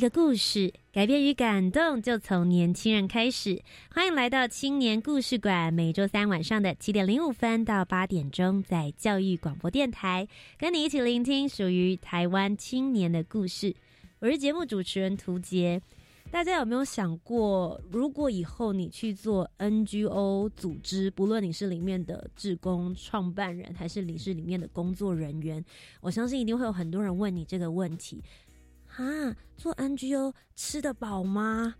一个故事，改变与感动就从年轻人开始。欢迎来到青年故事馆，每周三晚上的七点零五分到八点钟，在教育广播电台，跟你一起聆听属于台湾青年的故事。我是节目主持人涂杰。大家有没有想过，如果以后你去做 NGO 组织，不论你是里面的志工创办人，还是你是里面的工作人员，我相信一定会有很多人问你这个问题。啊，做 NGO 吃得饱吗？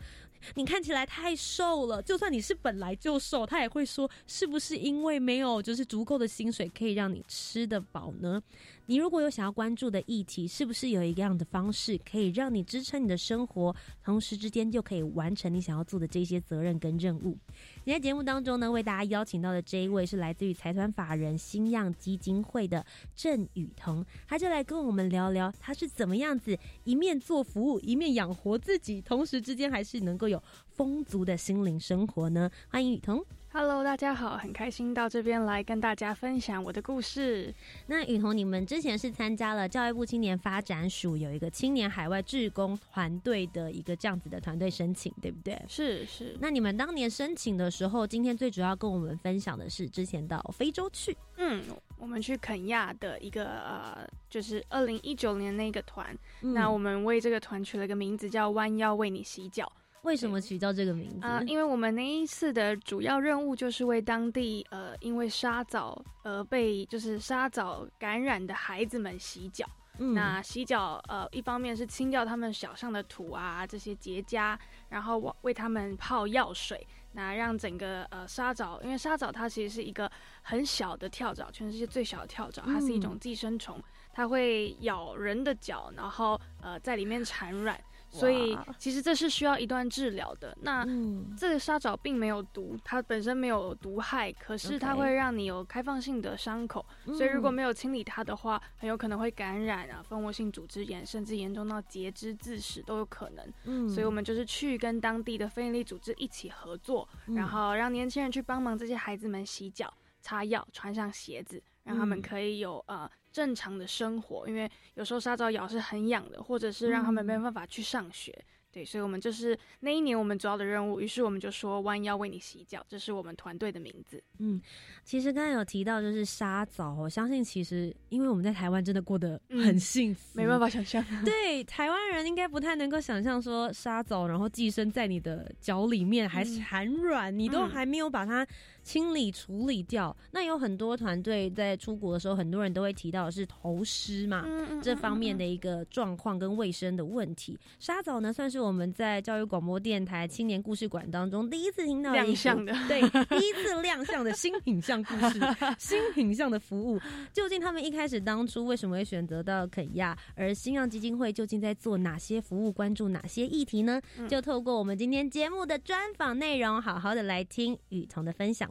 你看起来太瘦了，就算你是本来就瘦，他也会说是不是因为没有就是足够的薪水可以让你吃得饱呢？你如果有想要关注的议题，是不是有一个样的方式可以让你支撑你的生活，同时之间就可以完成你想要做的这些责任跟任务？你在节目当中呢，为大家邀请到的这一位是来自于财团法人新样基金会的郑雨桐，他就来跟我们聊聊他是怎么样子一面做服务，一面养活自己，同时之间还是能够有丰足的心灵生活呢？欢迎雨桐。Hello，大家好，很开心到这边来跟大家分享我的故事。那雨桐，你们之前是参加了教育部青年发展署有一个青年海外志工团队的一个这样子的团队申请，对不对？是是。那你们当年申请的时候，今天最主要跟我们分享的是之前到非洲去。嗯，我们去肯亚的一个呃，就是二零一九年那个团。那我们为这个团取了个名字叫“弯腰为你洗脚”。为什么取叫这个名字啊？因为我们那一次的主要任务就是为当地呃因为沙枣而被就是沙枣感染的孩子们洗脚。那洗脚呃一方面是清掉他们脚上的土啊这些结痂，然后为为他们泡药水，那让整个呃沙枣，因为沙枣它其实是一个很小的跳蚤，全世界最小的跳蚤，它是一种寄生虫，它会咬人的脚，然后呃在里面产卵。所以其实这是需要一段治疗的。那这个沙枣并没有毒，它本身没有毒害，可是它会让你有开放性的伤口。所以如果没有清理它的话，很有可能会感染啊，蜂窝性组织炎，甚至严重到截肢致死都有可能。嗯，所以我们就是去跟当地的非营利组织一起合作，然后让年轻人去帮忙这些孩子们洗脚、擦药、穿上鞋子，让他们可以有呃。正常的生活，因为有时候沙枣咬是很痒的，或者是让他们没有办法去上学。对，所以，我们就是那一年我们主要的任务。于是我们就说弯腰为你洗脚，这是我们团队的名字。嗯，其实刚才有提到就是沙枣，我相信其实因为我们在台湾真的过得很幸福，没办法想象。对，台湾人应该不太能够想象说沙枣然后寄生在你的脚里面还产卵，你都还没有把它。清理处理掉，那有很多团队在出国的时候，很多人都会提到的是头虱嘛，这方面的一个状况跟卫生的问题。沙枣呢，算是我们在教育广播电台青年故事馆当中第一次听到亮相的，对，第一次亮相的新品相故事，新品相的服务。究竟他们一开始当初为什么会选择到肯亚？而新样基金会究竟在做哪些服务，关注哪些议题呢？就透过我们今天节目的专访内容，好好的来听雨桐的分享。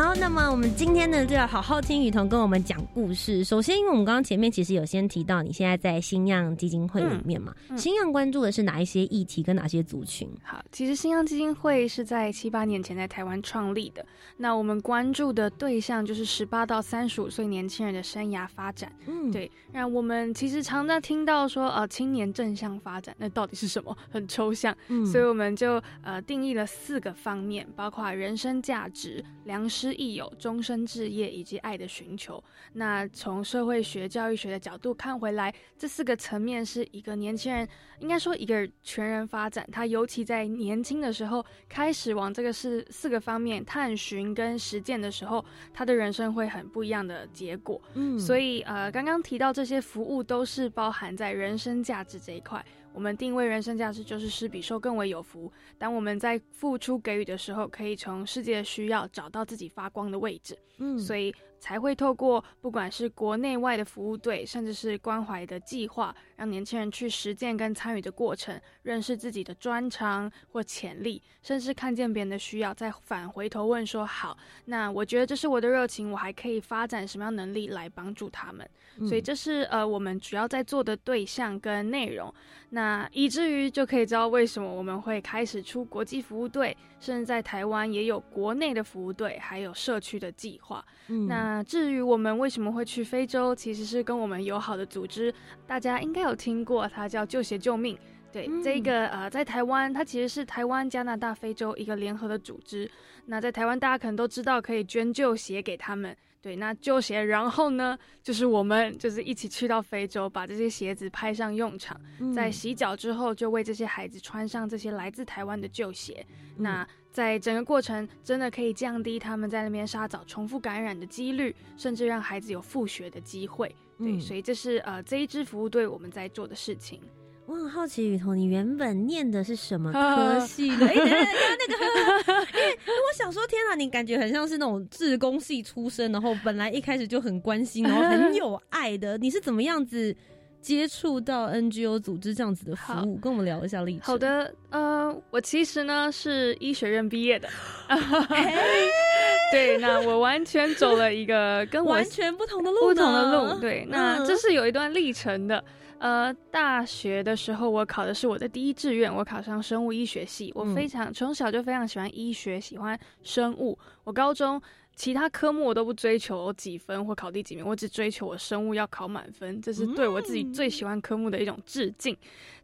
好，那么我们今天呢就要好好听雨桐跟我们讲故事。首先，因为我们刚刚前面其实有先提到，你现在在新样基金会里面嘛，新样关注的是哪一些议题跟哪些族群？好，其实新样基金会是在七八年前在台湾创立的。那我们关注的对象就是十八到三十五岁年轻人的生涯发展。嗯，对。那我们其实常常听到说，呃，青年正向发展，那到底是什么？很抽象。嗯，所以我们就呃定义了四个方面，包括人生价值、良师益友、终身置业以及爱的寻求。那从社会学、教育学的角度看回来，这四个层面是一个年轻人，应该说一个全人发展。他尤其在年轻的时候开始往这个四四个方面探寻跟实践的时候，他的人生会很不一样的结果。嗯，所以呃，刚刚提到这些服务都是包含在人生价值这一块。我们定位人生价值就是施比受更为有福。当我们在付出给予的时候，可以从世界的需要找到自己发光的位置。嗯，所以。才会透过不管是国内外的服务队，甚至是关怀的计划，让年轻人去实践跟参与的过程，认识自己的专长或潜力，甚至看见别人的需要，再返回头问说：好，那我觉得这是我的热情，我还可以发展什么样能力来帮助他们？所以这是呃我们主要在做的对象跟内容。那以至于就可以知道为什么我们会开始出国际服务队，甚至在台湾也有国内的服务队，还有社区的计划。那至于我们为什么会去非洲，其实是跟我们友好的组织，大家应该有听过，它叫救鞋救命。对，这个呃，在台湾，它其实是台湾、加拿大、非洲一个联合的组织。那在台湾，大家可能都知道可以捐旧鞋给他们。对，那旧鞋，然后呢，就是我们就是一起去到非洲，把这些鞋子派上用场，在洗脚之后，就为这些孩子穿上这些来自台湾的旧鞋。那在整个过程，真的可以降低他们在那边沙枣重复感染的几率，甚至让孩子有复学的机会。对，所以这是呃这一支服务队我们在做的事情。我很好奇，雨桐，你原本念的是什么 科系的？哎，等下，那个，因为我想说，天啊，你感觉很像是那种志工系出身，然后本来一开始就很关心，然后很有爱的。你是怎么样子接触到 NGO 组织这样子的服务？跟我们聊一下历程。好的，呃，我其实呢是医学院毕业的，对，那我完全走了一个跟我完全不同的路，不同的路。对，那这是有一段历程的。呃，大学的时候我考的是我的第一志愿，我考上生物医学系。我非常从小就非常喜欢医学，喜欢生物。我高中其他科目我都不追求几分或考第几名，我只追求我生物要考满分，这是对我自己最喜欢科目的一种致敬。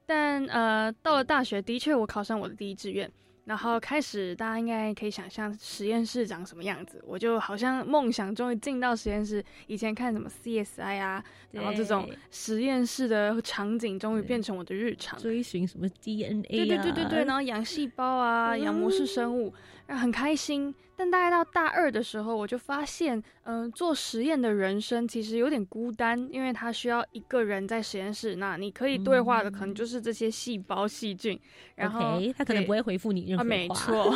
但呃，到了大学，的确我考上我的第一志愿。然后开始，大家应该可以想象实验室长什么样子。我就好像梦想终于进到实验室，以前看什么 CSI 啊，然后这种实验室的场景终于变成我的日常。追寻什么 DNA 啊？对对对对对，然后养细胞啊，养模式生物，很开心。但大概到大二的时候，我就发现，嗯，做实验的人生其实有点孤单，因为他需要一个人在实验室。那你可以对话的，可能就是这些细胞、细菌。然后他可能不会回复你任何话。没错。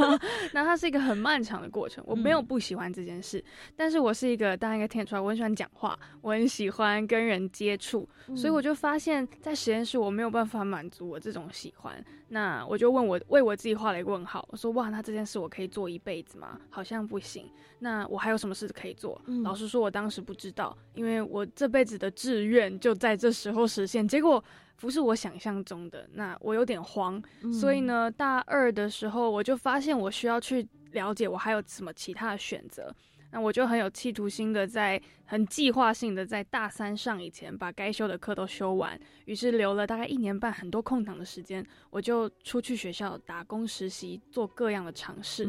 那它是一个很漫长的过程。我没有不喜欢这件事，但是我是一个大家应该听得出来，我很喜欢讲话，我很喜欢跟人接触，所以我就发现，在实验室我没有办法满足我这种喜欢。那我就问我为我自己画了一个问号，我说哇，那这件事我可以做一辈子吗？好像不行。那我还有什么事可以做？老实说，我当时不知道，因为我这辈子的志愿就在这时候实现，结果不是我想象中的，那我有点慌。所以呢，大二的时候我就发现我需要去了解我还有什么其他的选择。那我就很有企图心的，在很计划性的在大三上以前把该修的课都修完，于是留了大概一年半很多空档的时间，我就出去学校打工实习，做各样的尝试。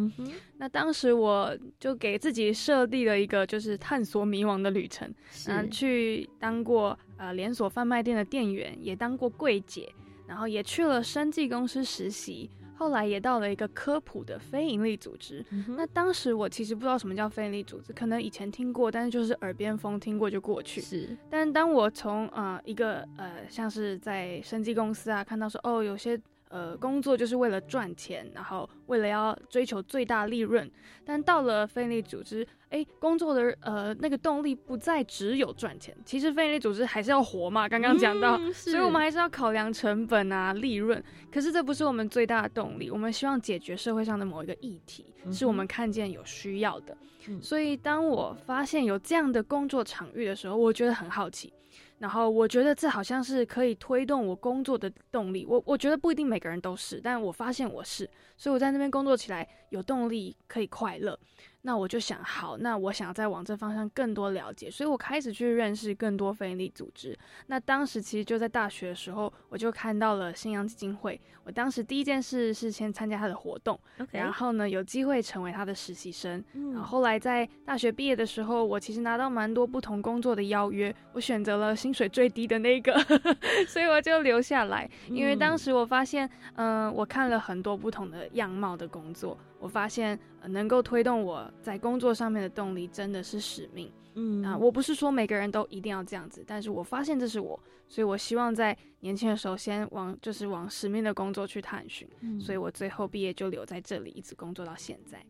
那当时我就给自己设立了一个就是探索迷惘的旅程，嗯，去当过呃连锁贩卖店的店员，也当过柜姐，然后也去了生技公司实习。后来也到了一个科普的非营利组织，那当时我其实不知道什么叫非营利组织，可能以前听过，但是就是耳边风，听过就过去。是，但当我从呃一个呃像是在生技公司啊看到说哦有些呃工作就是为了赚钱，然后为了要追求最大利润。但到了非利组织，哎，工作的呃那个动力不再只有赚钱，其实非利组织还是要活嘛。刚刚讲到，所以我们还是要考量成本啊、利润。可是这不是我们最大的动力，我们希望解决社会上的某一个议题，是我们看见有需要的。所以当我发现有这样的工作场域的时候，我觉得很好奇。然后我觉得这好像是可以推动我工作的动力。我我觉得不一定每个人都是，但我发现我是，所以我在那边工作起来有动力，可以快乐。那我就想，好，那我想再往这方向更多了解，所以我开始去认识更多非营利组织。那当时其实就在大学的时候，我就看到了信阳基金会。我当时第一件事是先参加他的活动，然后呢有机会成为他的实习生。然后后来在大学毕业的时候，我其实拿到蛮多不同工作的邀约，我选择了薪水最低的那个，所以我就留下来。因为当时我发现，嗯，我看了很多不同的样貌的工作。我发现，能够推动我在工作上面的动力真的是使命。嗯啊，我不是说每个人都一定要这样子，但是我发现这是我，所以我希望在年轻的时候先往就是往使命的工作去探寻。所以我最后毕业就留在这里，一直工作到现在。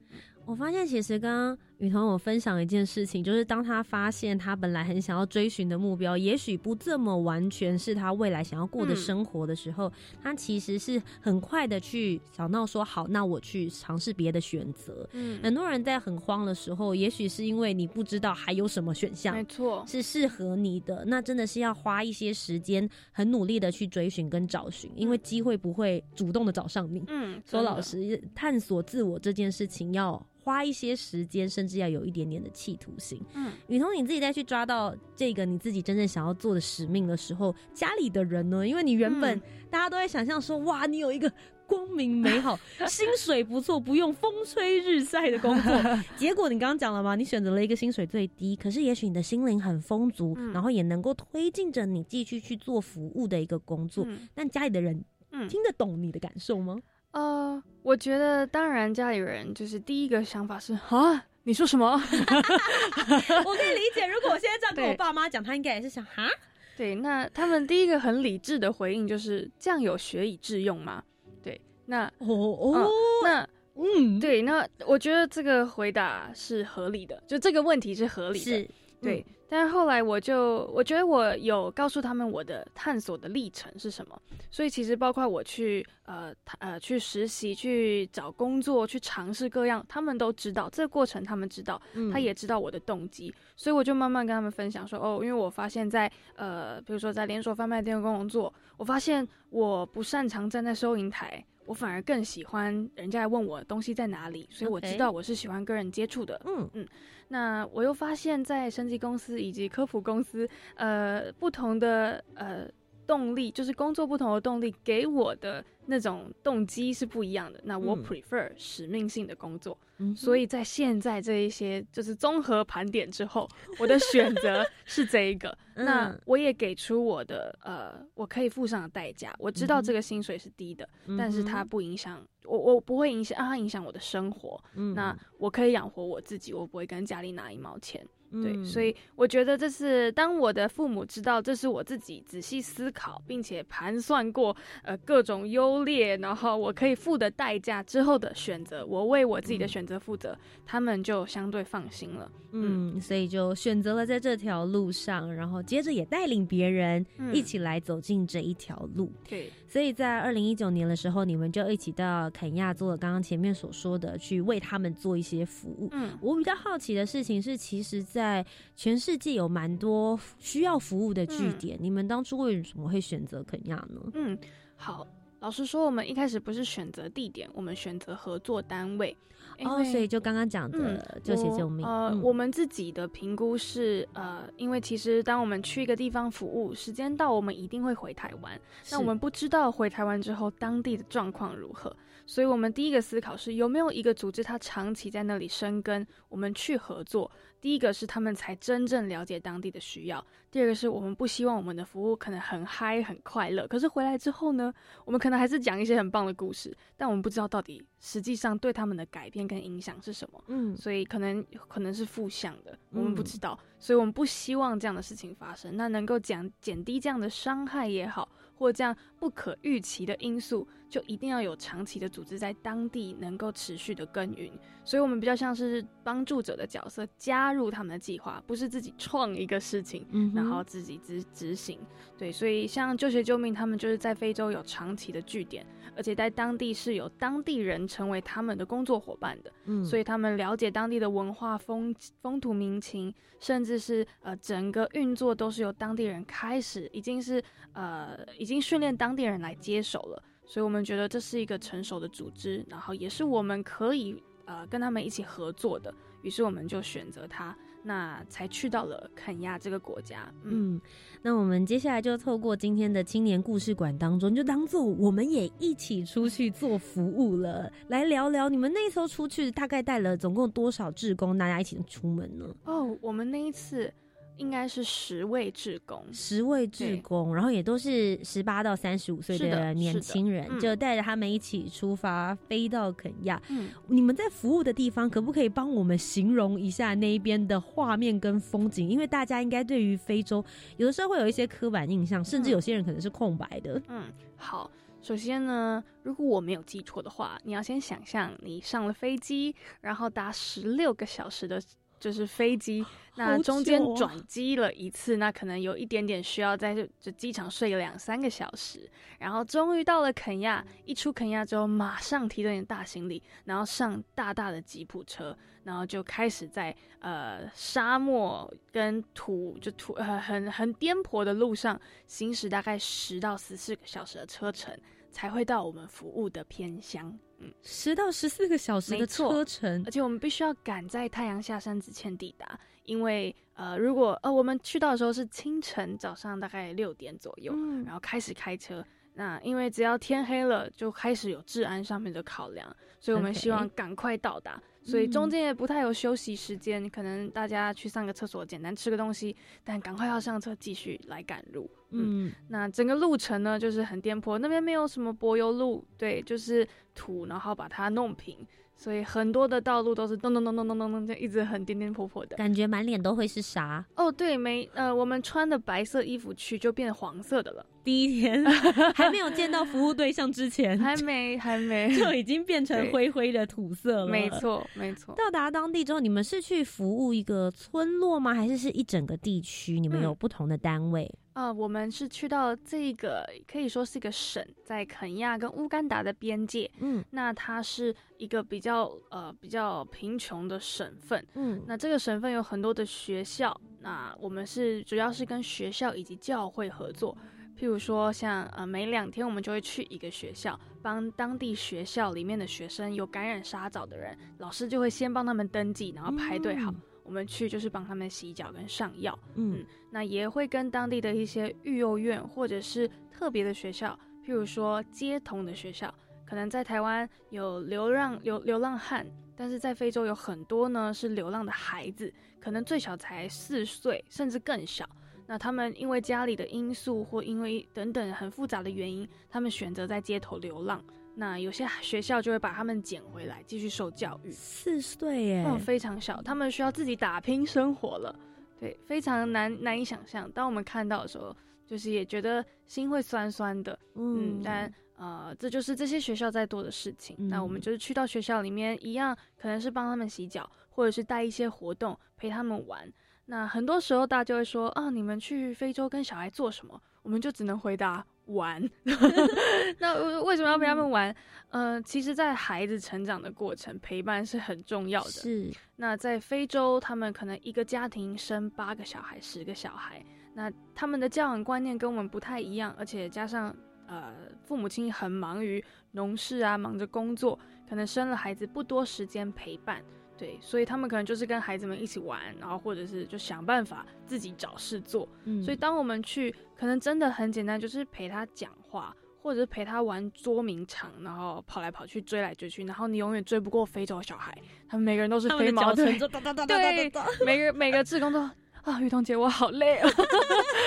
我发现，其实刚刚雨桐我分享一件事情，就是当他发现他本来很想要追寻的目标，也许不这么完全是他未来想要过的生活的时候，他其实是很快的去想到说，好，那我去尝试别的选择。嗯，很多人在很慌的时候，也许是因为你不知道还有什么选项，没错，是适合你的。那真的是要花一些时间，很努力的去追寻跟找寻，因为机会不会主动的找上你。嗯，说老实，探索自我这件事情要。花一些时间，甚至要有一点点的企图心。嗯，雨桐，你自己再去抓到这个你自己真正想要做的使命的时候，家里的人呢？因为你原本大家都在想象说，哇，你有一个光明美好、薪水不错、不用风吹日晒的工作。结果你刚刚讲了吗？你选择了一个薪水最低，可是也许你的心灵很丰足，然后也能够推进着你继续去做服务的一个工作。但家里的人听得懂你的感受吗？呃，我觉得当然，家里人就是第一个想法是啊，你说什么？我可以理解，如果我现在这样跟我爸妈讲，他应该也是想哈。对，那他们第一个很理智的回应就是这样有学以致用吗？对，那哦哦，那嗯，对，那我觉得这个回答是合理的，就这个问题是合理的，对。但是后来我就我觉得我有告诉他们我的探索的历程是什么，所以其实包括我去呃呃去实习、去找工作、去尝试各样，他们都知道这个过程，他们知道，他也知道我的动机，所以我就慢慢跟他们分享说，哦，因为我发现，在呃比如说在连锁贩卖店工作，我发现我不擅长站在收银台。我反而更喜欢人家问我东西在哪里，所以我知道我是喜欢跟人接触的。嗯嗯，那我又发现，在升级公司以及科普公司，呃，不同的呃动力，就是工作不同的动力给我的。那种动机是不一样的。那我 prefer 使命性的工作，所以在现在这一些就是综合盘点之后，我的选择 是这一个。那我也给出我的呃，我可以付上的代价。我知道这个薪水是低的，但是它不影响我，我不会影响让它影响我的生活。那我可以养活我自己，我不会跟家里拿一毛钱。对，所以我觉得这是当我的父母知道这是我自己仔细思考并且盘算过呃各种优。劣，然后我可以付的代价之后的选择，我为我自己的选择负责，他们就相对放心了。嗯，所以就选择了在这条路上，然后接着也带领别人一起来走进这一条路。对，所以在二零一九年的时候，你们就一起到肯亚做了刚刚前面所说的，去为他们做一些服务。嗯，我比较好奇的事情是，其实，在全世界有蛮多需要服务的据点，你们当初为什么会选择肯亚呢？嗯，好。老实说，我们一开始不是选择地点，我们选择合作单位。哦，所以就刚刚讲的救血救命。呃，我们自己的评估是，呃，因为其实当我们去一个地方服务，时间到，我们一定会回台湾。那我们不知道回台湾之后当地的状况如何，所以我们第一个思考是有没有一个组织，它长期在那里生根，我们去合作。第一个是他们才真正了解当地的需要，第二个是我们不希望我们的服务可能很嗨很快乐，可是回来之后呢，我们可能还是讲一些很棒的故事，但我们不知道到底实际上对他们的改变跟影响是什么，嗯，所以可能可能是负向的，我们不知道，所以我们不希望这样的事情发生。那能够减减低这样的伤害也好。或这样不可预期的因素，就一定要有长期的组织在当地能够持续的耕耘。所以，我们比较像是帮助者的角色，加入他们的计划，不是自己创一个事情，然后自己执执行。对，所以像救学救命，他们就是在非洲有长期的据点，而且在当地是有当地人成为他们的工作伙伴的。嗯，所以他们了解当地的文化风风土民情，甚至是呃整个运作都是由当地人开始，已经是呃已经训练当地人来接手了。所以我们觉得这是一个成熟的组织，然后也是我们可以。呃，跟他们一起合作的，于是我们就选择他，那才去到了肯亚这个国家。嗯，那我们接下来就透过今天的青年故事馆当中，就当做我们也一起出去做服务了，来聊聊你们那时候出去大概带了总共多少志工，大家一起出门呢？哦，我们那一次。应该是十位志工，十位志工，然后也都是十八到三十五岁的年轻人，就带着他们一起出发，飞到肯亚。嗯，你们在服务的地方，可不可以帮我们形容一下那一边的画面跟风景？因为大家应该对于非洲有的时候会有一些刻板印象，甚至有些人可能是空白的。嗯，好，首先呢，如果我没有记错的话，你要先想象你上了飞机，然后搭十六个小时的。就是飞机，那中间转机了一次，那可能有一点点需要在这机场睡两三个小时，然后终于到了肯亚。一出肯亚之后，马上提着你的大行李，然后上大大的吉普车，然后就开始在呃沙漠跟土就土呃很很颠簸的路上行驶，大概十到十四个小时的车程，才会到我们服务的偏乡。嗯，十到十四个小时的车程，而且我们必须要赶在太阳下山之前抵达，因为呃，如果呃我们去到的时候是清晨早上大概六点左右，然后开始开车，那因为只要天黑了就开始有治安上面的考量，所以我们希望赶快到达。所以中间也不太有休息时间，可能大家去上个厕所，简单吃个东西，但赶快要上车继续来赶路。嗯，那整个路程呢，就是很颠簸，那边没有什么柏油路，对，就是土，然后把它弄平。所以很多的道路都是咚咚咚咚咚咚咚，就一直很颠颠簸簸的，感觉满脸都会是沙。哦，对，没，呃，我们穿的白色衣服去就变黄色的了。第一天 还没有见到服务对象之前，还没，还没，就已经变成灰灰的土色了。没错，没错。到达当地之后，你们是去服务一个村落吗？还是是一整个地区？你们有不同的单位？啊，我们是去到这个可以说是一个省，在肯亚跟乌干达的边界。嗯，那它是一个比较呃比较贫穷的省份。嗯，那这个省份有很多的学校，那我们是主要是跟学校以及教会合作。譬如说，像呃每两天我们就会去一个学校，帮当地学校里面的学生有感染沙枣的人，老师就会先帮他们登记，然后排队好。我们去就是帮他们洗脚跟上药，嗯，那也会跟当地的一些育幼院或者是特别的学校，譬如说街童的学校，可能在台湾有流浪流流浪汉，但是在非洲有很多呢是流浪的孩子，可能最小才四岁甚至更小，那他们因为家里的因素或因为等等很复杂的原因，他们选择在街头流浪。那有些学校就会把他们捡回来继续受教育。四岁耶，嗯，非常小，他们需要自己打拼生活了。对，非常难难以想象。当我们看到的时候，就是也觉得心会酸酸的。嗯，但呃，这就是这些学校在做的事情。那我们就是去到学校里面，一样可能是帮他们洗脚，或者是带一些活动陪他们玩。那很多时候大家就会说啊，你们去非洲跟小孩做什么？我们就只能回答。玩，那为什么要陪他们玩？呃，其实，在孩子成长的过程，陪伴是很重要的。是。那在非洲，他们可能一个家庭生八个小孩、十个小孩，那他们的教养观念跟我们不太一样，而且加上呃，父母亲很忙于农事啊，忙着工作，可能生了孩子不多时间陪伴。对，所以他们可能就是跟孩子们一起玩，然后或者是就想办法自己找事做。嗯，所以当我们去，可能真的很简单，就是陪他讲话，或者是陪他玩捉迷藏，然后跑来跑去，追来追去，然后你永远追不过非洲小孩，他们每个人都是飞毛腿，对，每个每个志工都啊，雨桐姐我好累哦。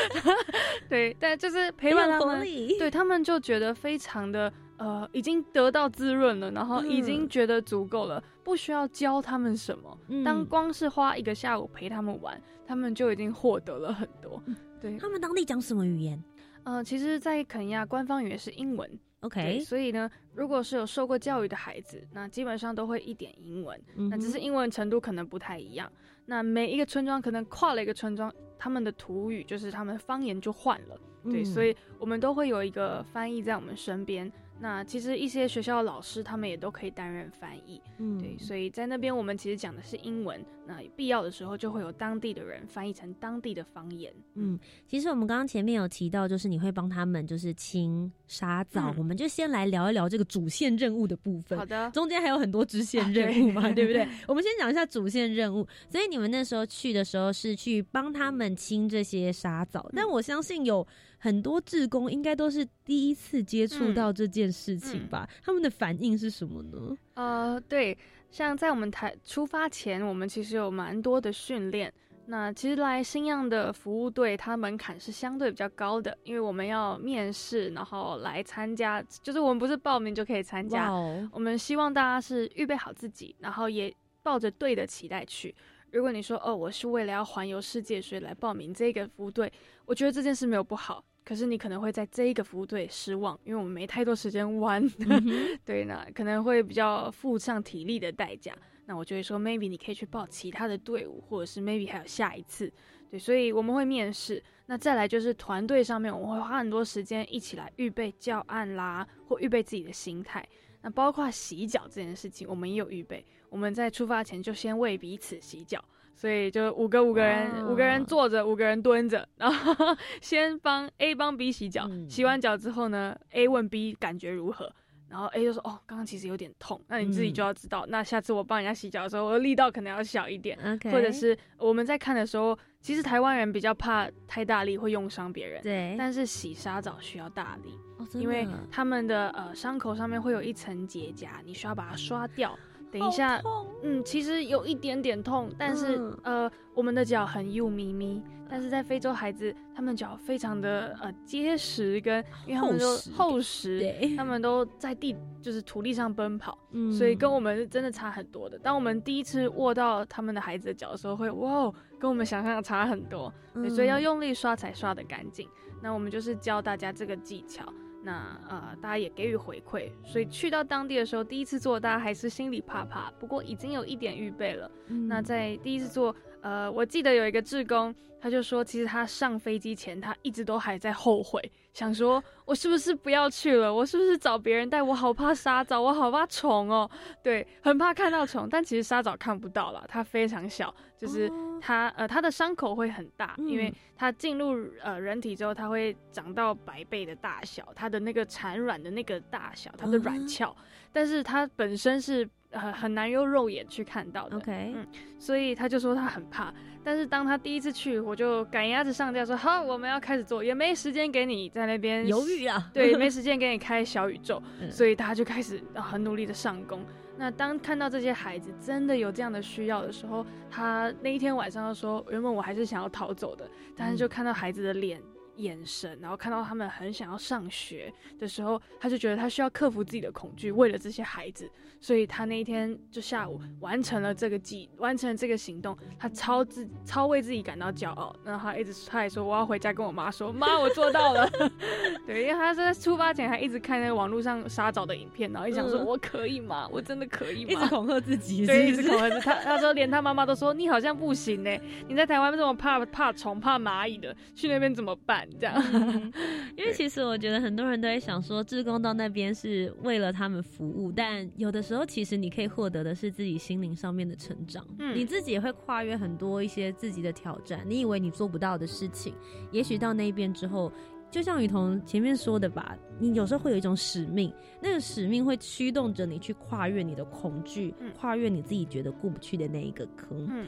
对，但就是陪伴他们，对他们就觉得非常的。呃，已经得到滋润了，然后已经觉得足够了，不需要教他们什么。当光是花一个下午陪他们玩，他们就已经获得了很多。对他们当地讲什么语言？呃，其实，在肯亚官方语言是英文，OK，所以呢，如果是有受过教育的孩子，那基本上都会一点英文，那只是英文程度可能不太一样。那每一个村庄可能跨了一个村庄，他们的土语就是他们方言就换了，对，所以我们都会有一个翻译在我们身边。那其实一些学校的老师他们也都可以担任翻译，嗯，对，所以在那边我们其实讲的是英文，那必要的时候就会有当地的人翻译成当地的方言。嗯，其实我们刚刚前面有提到，就是你会帮他们就是清沙枣，我们就先来聊一聊这个主线任务的部分。好的，中间还有很多支线任务嘛，对不对？我们先讲一下主线任务。所以你们那时候去的时候是去帮他们清这些沙枣，但我相信有。很多志工应该都是第一次接触到这件事情吧？他们的反应是什么呢？呃，对，像在我们台出发前，我们其实有蛮多的训练。那其实来新样的服务队，它门槛是相对比较高的，因为我们要面试，然后来参加，就是我们不是报名就可以参加。我们希望大家是预备好自己，然后也抱着对的期待去。如果你说哦，我是为了要环游世界，所以来报名这个服务队，我觉得这件事没有不好。可是你可能会在这一个服务队失望，因为我们没太多时间玩，对呢，可能会比较付上体力的代价。那我就会说，maybe 你可以去报其他的队伍，或者是 maybe 还有下一次。对，所以我们会面试。那再来就是团队上面，我们会花很多时间一起来预备教案啦，或预备自己的心态。那包括洗脚这件事情，我们也有预备。我们在出发前就先为彼此洗脚。所以就五个五个人，五个人坐着，五个人蹲着，然后 先帮 A 帮 B 洗脚，洗完脚之后呢，A 问 B 感觉如何，然后 A 就说哦，刚刚其实有点痛，那你自己就要知道，那下次我帮人家洗脚的时候，我的力道可能要小一点，或者是我们在看的时候，其实台湾人比较怕太大力会用伤别人，对，但是洗沙澡需要大力，因为他们的呃伤口上面会有一层结痂，你需要把它刷掉。等一下，嗯，其实有一点点痛，但是呃，我们的脚很幼咪咪，但是在非洲孩子，他们脚非常的呃结实跟因为他们都厚实，他们都在地就是土地上奔跑，所以跟我们是真的差很多的。当我们第一次握到他们的孩子的脚的时候，会哇，跟我们想象的差很多，所以要用力刷才刷得干净。那我们就是教大家这个技巧。那呃，大家也给予回馈，所以去到当地的时候，第一次做，大家还是心里怕怕，不过已经有一点预备了。那在第一次做，呃，我记得有一个志工。他就说，其实他上飞机前，他一直都还在后悔，想说我是不是不要去了？我是不是找别人带？我好怕沙枣，我好怕虫哦，对，很怕看到虫。但其实沙枣看不到了，它非常小，就是它呃它的伤口会很大，因为它进入呃人体之后，它会长到百倍的大小，它的那个产卵的那个大小，它的卵鞘，但是它本身是呃很难用肉眼去看到的。OK，嗯，所以他就说他很怕。但是当他第一次去，我就赶鸭子上架，说好，我们要开始做，也没时间给你在那边犹豫啊，对，没 时间给你开小宇宙，所以他就开始很努力的上工。那当看到这些孩子真的有这样的需要的时候，他那一天晚上就说，原本我还是想要逃走的，但是就看到孩子的脸。眼神，然后看到他们很想要上学的时候，他就觉得他需要克服自己的恐惧，为了这些孩子，所以他那一天就下午完成了这个计，完成了这个行动，他超自超为自己感到骄傲。然后他一直他还说我要回家跟我妈说，妈我做到了。对，因为他是在出发前还一直看那个网络上沙枣的影片，然后一想说我可以吗？我真的可以吗？一直恐吓自己，对，一直恐吓自己。他他说连他妈妈都说你好像不行呢，你在台湾这么怕怕虫怕蚂蚁的，去那边怎么办？这样，因为其实我觉得很多人都在想说，志工到那边是为了他们服务，但有的时候其实你可以获得的是自己心灵上面的成长，嗯，你自己也会跨越很多一些自己的挑战。你以为你做不到的事情，也许到那边之后，就像雨桐前面说的吧，你有时候会有一种使命，那个使命会驱动着你去跨越你的恐惧，跨越你自己觉得过不去的那一个坑。嗯。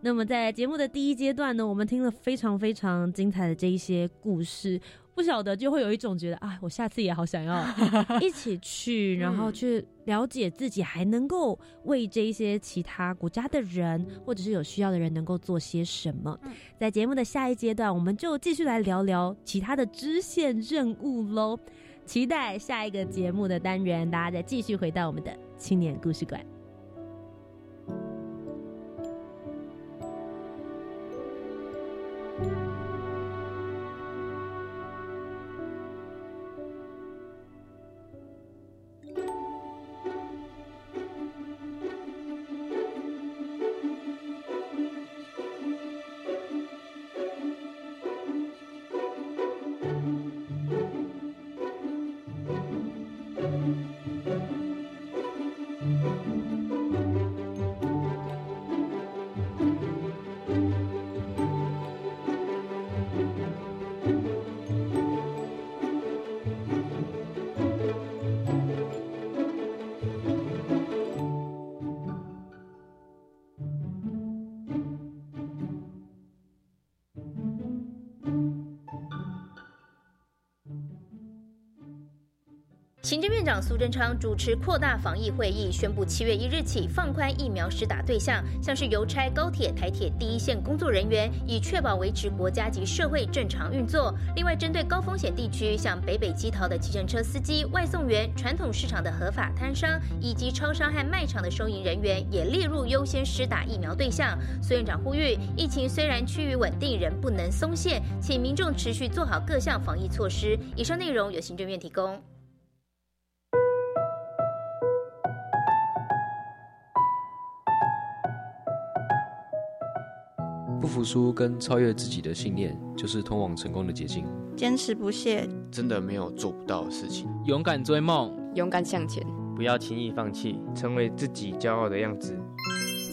那么在节目的第一阶段呢，我们听了非常非常精彩的这一些故事，不晓得就会有一种觉得啊，我下次也好想要 一起去，然后去了解自己还能够为这一些其他国家的人，或者是有需要的人能够做些什么。在节目的下一阶段，我们就继续来聊聊其他的支线任务喽。期待下一个节目的单元，大家再继续回到我们的青年故事馆。行政院长苏贞昌主持扩大防疫会议，宣布七月一日起放宽疫苗施打对象，像是邮差、高铁、台铁第一线工作人员，以确保维持国家及社会正常运作。另外，针对高风险地区，像北北基桃的计程车司机、外送员、传统市场的合法摊商，以及超商和卖场的收银人员，也列入优先施打疫苗对象。苏院长呼吁，疫情虽然趋于稳定，仍不能松懈，请民众持续做好各项防疫措施。以上内容由行政院提供。服输跟超越自己的信念，就是通往成功的捷径。坚持不懈，真的没有做不到的事情。勇敢追梦，勇敢向前，不要轻易放弃，成为自己骄傲的样子。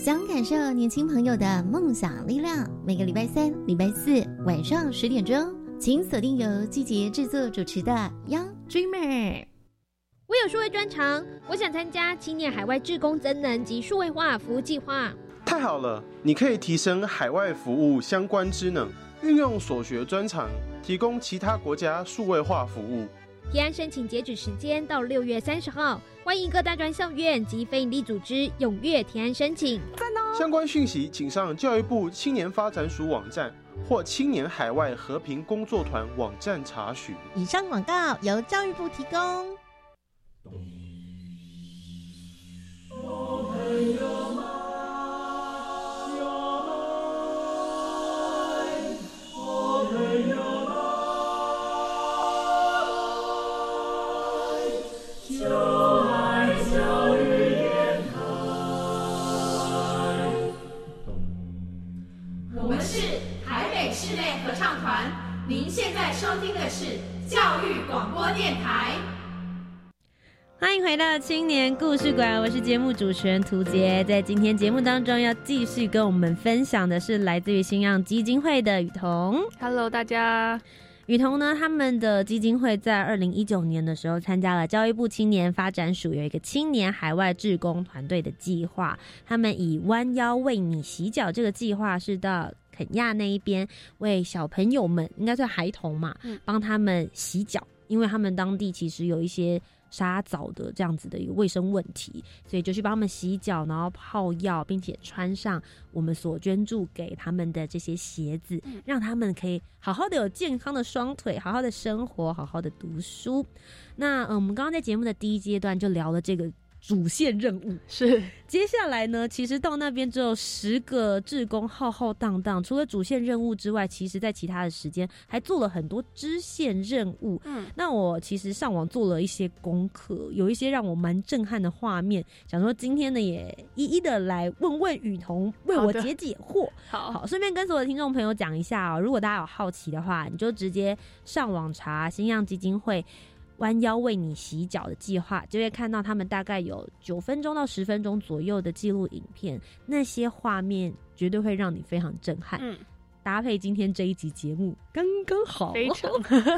想感受年轻朋友的梦想力量，每个礼拜三、礼拜四晚上十点钟，请锁定由季节制作主持的《Young Dreamer》。我有数位专长，我想参加青年海外志工增能及数位化服务计划。太好了！你可以提升海外服务相关职能，运用所学专长，提供其他国家数位化服务。提案申请截止时间到六月三十号，欢迎各大专校院及非营利组织踊跃提案申请。赞哦！相关讯息请上教育部青年发展署网站或青年海外和平工作团网站查询。以上广告由教育部提供。您电台，欢迎回到青年故事馆，我是节目主持人涂杰。在今天节目当中，要继续跟我们分享的是来自于新样基金会的雨桐。Hello，大家。雨桐呢，他们的基金会在二零一九年的时候参加了教育部青年发展署有一个青年海外志工团队的计划，他们以弯腰为你洗脚这个计划是到。肯亚那一边为小朋友们，应该算孩童嘛，帮他们洗脚，因为他们当地其实有一些沙枣的这样子的一个卫生问题，所以就去帮他们洗脚，然后泡药，并且穿上我们所捐助给他们的这些鞋子，让他们可以好好的有健康的双腿，好好的生活，好好的读书。那嗯，我们刚刚在节目的第一阶段就聊了这个。主线任务是接下来呢？其实到那边只有十个志工浩浩荡荡，除了主线任务之外，其实在其他的时间还做了很多支线任务。嗯，那我其实上网做了一些功课，有一些让我蛮震撼的画面，想说今天呢也一一的来问问雨桐，为我解解惑。好，好，顺便跟所有的听众朋友讲一下哦，如果大家有好奇的话，你就直接上网查新样基金会。弯腰为你洗脚的计划，就会看到他们大概有九分钟到十分钟左右的记录影片，那些画面绝对会让你非常震撼。嗯，搭配今天这一集节目刚刚好，非常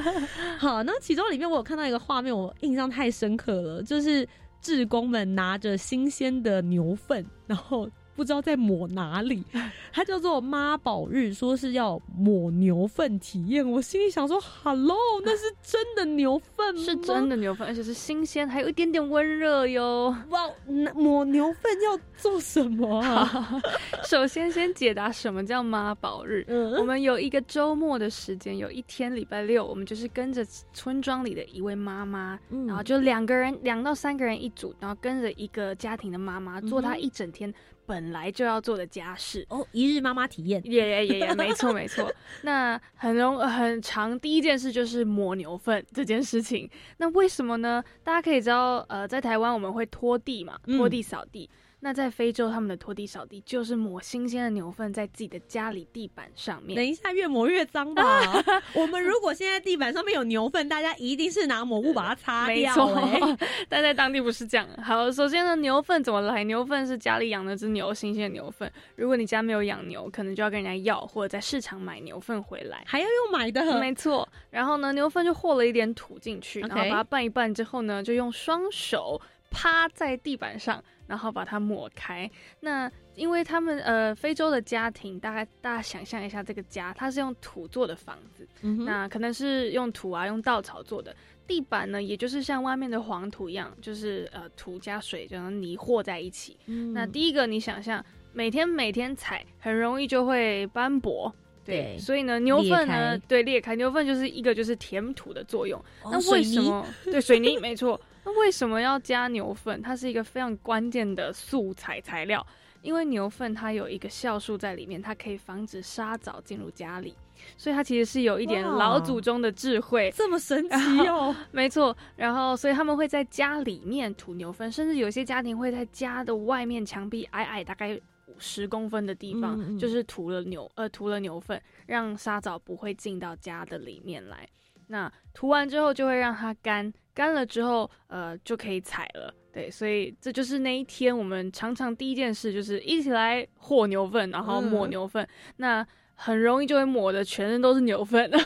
好。那其中里面我有看到一个画面，我印象太深刻了，就是志工们拿着新鲜的牛粪，然后。不知道在抹哪里，它叫做妈宝日，说是要抹牛粪体验。我心里想说，Hello，那是真的牛粪吗？是真的牛粪，而且是新鲜，还有一点点温热哟。哇，抹牛粪要做什么啊？首先，先解答什么叫妈宝日。我们有一个周末的时间，有一天礼拜六，我们就是跟着村庄里的一位妈妈，然后就两个人，两到三个人一组，然后跟着一个家庭的妈妈做她一整天。本来就要做的家事哦，一日妈妈体验，也也也也没错没错。那很容很长，第一件事就是抹牛粪这件事情。那为什么呢？大家可以知道，呃，在台湾我们会拖地嘛，拖地扫地。那在非洲，他们的拖地扫地就是抹新鲜的牛粪在自己的家里地板上面。等一下，越抹越脏吧？我们如果现在地板上面有牛粪，大家一定是拿抹布把它擦掉。没错，但在当地不是这样。好，首先呢，牛粪怎么来？牛粪是家里养的只牛，新鲜牛粪。如果你家没有养牛，可能就要跟人家要，或者在市场买牛粪回来，还要用买的。没错。然后呢，牛粪就和了一点土进去，然后把它拌一拌之后呢，就用双手。趴在地板上，然后把它抹开。那因为他们呃，非洲的家庭，大概大家想象一下，这个家它是用土做的房子，那可能是用土啊，用稻草做的。地板呢，也就是像外面的黄土一样，就是呃土加水就能泥和在一起。那第一个，你想象每天每天踩，很容易就会斑驳。对，所以呢，牛粪呢，对裂开，牛粪就是一个就是填土的作用。那为什么？对，水泥没错。那为什么要加牛粪？它是一个非常关键的素材材料，因为牛粪它有一个酵素在里面，它可以防止沙枣进入家里。所以它其实是有一点老祖宗的智慧，这么神奇哦！没错，然后所以他们会在家里面涂牛粪，甚至有些家庭会在家的外面墙壁矮矮大概十公分的地方，就是涂了牛呃涂了牛粪，让沙枣不会进到家的里面来。那涂完之后就会让它干，干了之后呃就可以采了。对，所以这就是那一天我们常常第一件事就是一起来和牛粪，然后抹牛粪。那很容易就会抹的全身都是牛粪。那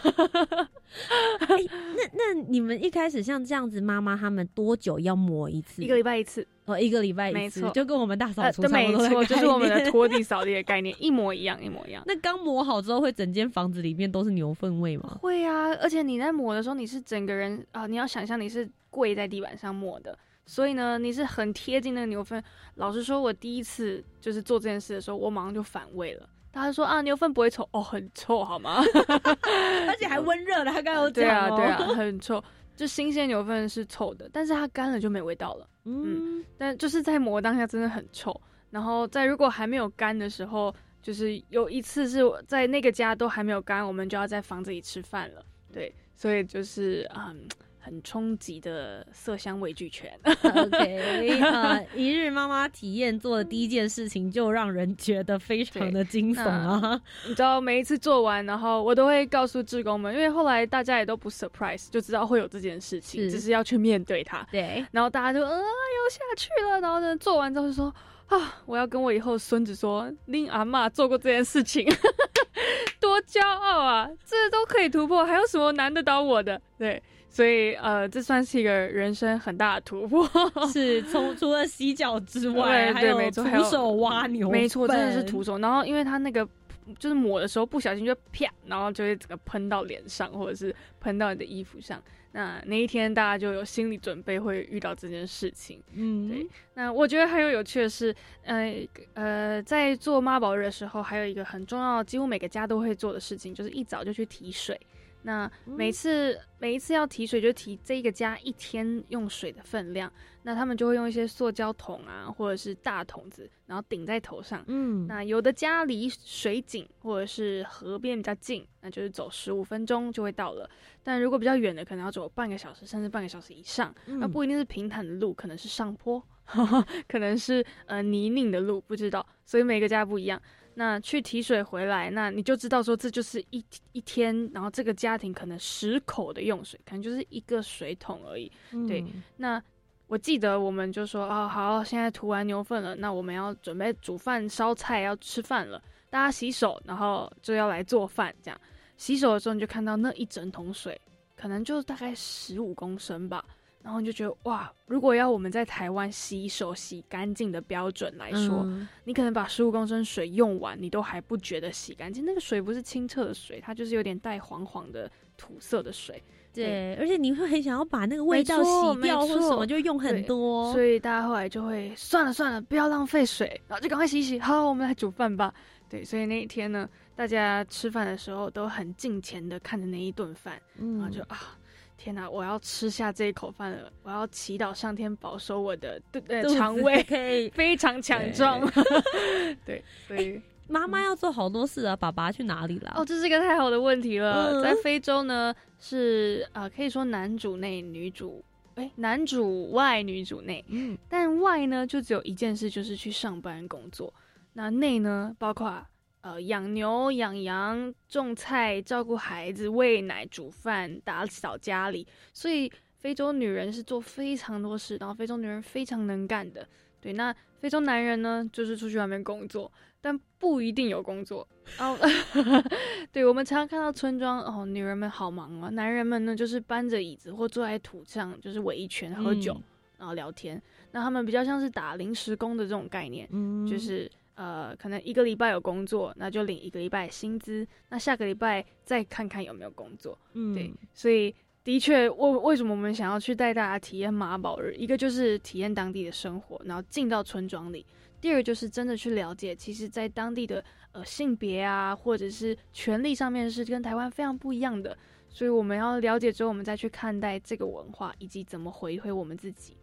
那你们一开始像这样子，妈妈他们多久要抹一次？一个礼拜一次哦，一个礼拜一次，就跟我们大扫除差不多。没错，就是我们的拖地 扫地的概念一模一样，一模一样。那刚抹好之后，会整间房子里面都是牛粪味吗？会啊，而且你在抹的时候，你是整个人啊，你要想象你是跪在地板上抹的，所以呢，你是很贴近那个牛粪。老实说，我第一次就是做这件事的时候，我马上就反胃了。他说啊，牛粪不会臭哦，很臭好吗？而且还温热的，他刚刚有讲对啊，对啊，很臭。就新鲜牛粪是臭的，但是它干了就没味道了。嗯，但就是在磨当下真的很臭。然后在如果还没有干的时候，就是有一次是在那个家都还没有干，我们就要在房子里吃饭了。对，所以就是嗯。很冲击的色香味俱全。OK，啊，一日妈妈体验做的第一件事情就让人觉得非常的惊悚啊！你知道，每一次做完，然后我都会告诉志工们，因为后来大家也都不 surprise，就知道会有这件事情，只是要去面对它。对，然后大家就呃又下去了，然后呢做完之后就说啊，我要跟我以后孙子说，令阿妈做过这件事情，多骄傲啊！这都可以突破，还有什么难得倒我的？对。所以，呃，这算是一个人生很大的突破。是从除了洗脚之外，还有徒手挖牛，没错，真的是徒手。然后，因为他那个就是抹的时候不小心就啪，然后就会整个喷到脸上，或者是喷到你的衣服上。那那一天大家就有心理准备会遇到这件事情。嗯，对。那我觉得还有有趣的是，呃呃，在做妈宝日的时候，还有一个很重要，几乎每个家都会做的事情，就是一早就去提水。那每次每一次要提水，就提这一个家一天用水的分量。那他们就会用一些塑胶桶啊，或者是大桶子，然后顶在头上。嗯，那有的家离水井或者是河边比较近，那就是走十五分钟就会到了。但如果比较远的，可能要走半个小时，甚至半个小时以上。那不一定是平坦的路，可能是上坡，可能是呃泥泞的路，不知道。所以每个家不一样。那去提水回来，那你就知道说这就是一一天，然后这个家庭可能十口的用水，可能就是一个水桶而已。对，那我记得我们就说哦，好，现在涂完牛粪了，那我们要准备煮饭、烧菜，要吃饭了，大家洗手，然后就要来做饭。这样洗手的时候，你就看到那一整桶水，可能就大概十五公升吧。然后你就觉得哇，如果要我们在台湾洗手洗干净的标准来说，你可能把十五公升水用完，你都还不觉得洗干净。那个水不是清澈的水，它就是有点带黄黄的土色的水。对，而且你会很想要把那个味道洗掉，或什么就用很多。所以大家后来就会算了算了，不要浪费水，然后就赶快洗洗。好，我们来煮饭吧。对，所以那一天呢，大家吃饭的时候都很敬前的看着那一顿饭，然后就啊。天哪！我要吃下这一口饭了。我要祈祷上天保守我的呃肠胃非常强壮。对，所以妈妈要做好多事啊。爸爸去哪里了？哦，这是一个太好的问题了。在非洲呢，是啊，可以说男主内女主，哎，男主外女主内。嗯，但外呢，就只有一件事，就是去上班工作。那内呢，包括。呃，养牛、养羊、种菜、照顾孩子、喂奶、煮饭、打扫家里，所以非洲女人是做非常多事，然后非洲女人非常能干的。对，那非洲男人呢，就是出去外面工作，但不一定有工作。哦，对，我们常常看到村庄哦，女人们好忙啊，男人们呢就是搬着椅子或坐在土上，就是围一圈喝酒。然后聊天。那他们比较像是打临时工的这种概念，嗯，就是呃，可能一个礼拜有工作，那就领一个礼拜薪资，那下个礼拜再看看有没有工作。嗯，对，所以的确，为为什么我们想要去带大家体验马宝日？一个就是体验当地的生活，然后进到村庄里；第二个就是真的去了解，其实，在当地的呃性别啊，或者是权利上面是跟台湾非常不一样的。所以我们要了解之后，我们再去看待这个文化，以及怎么回馈我们自己。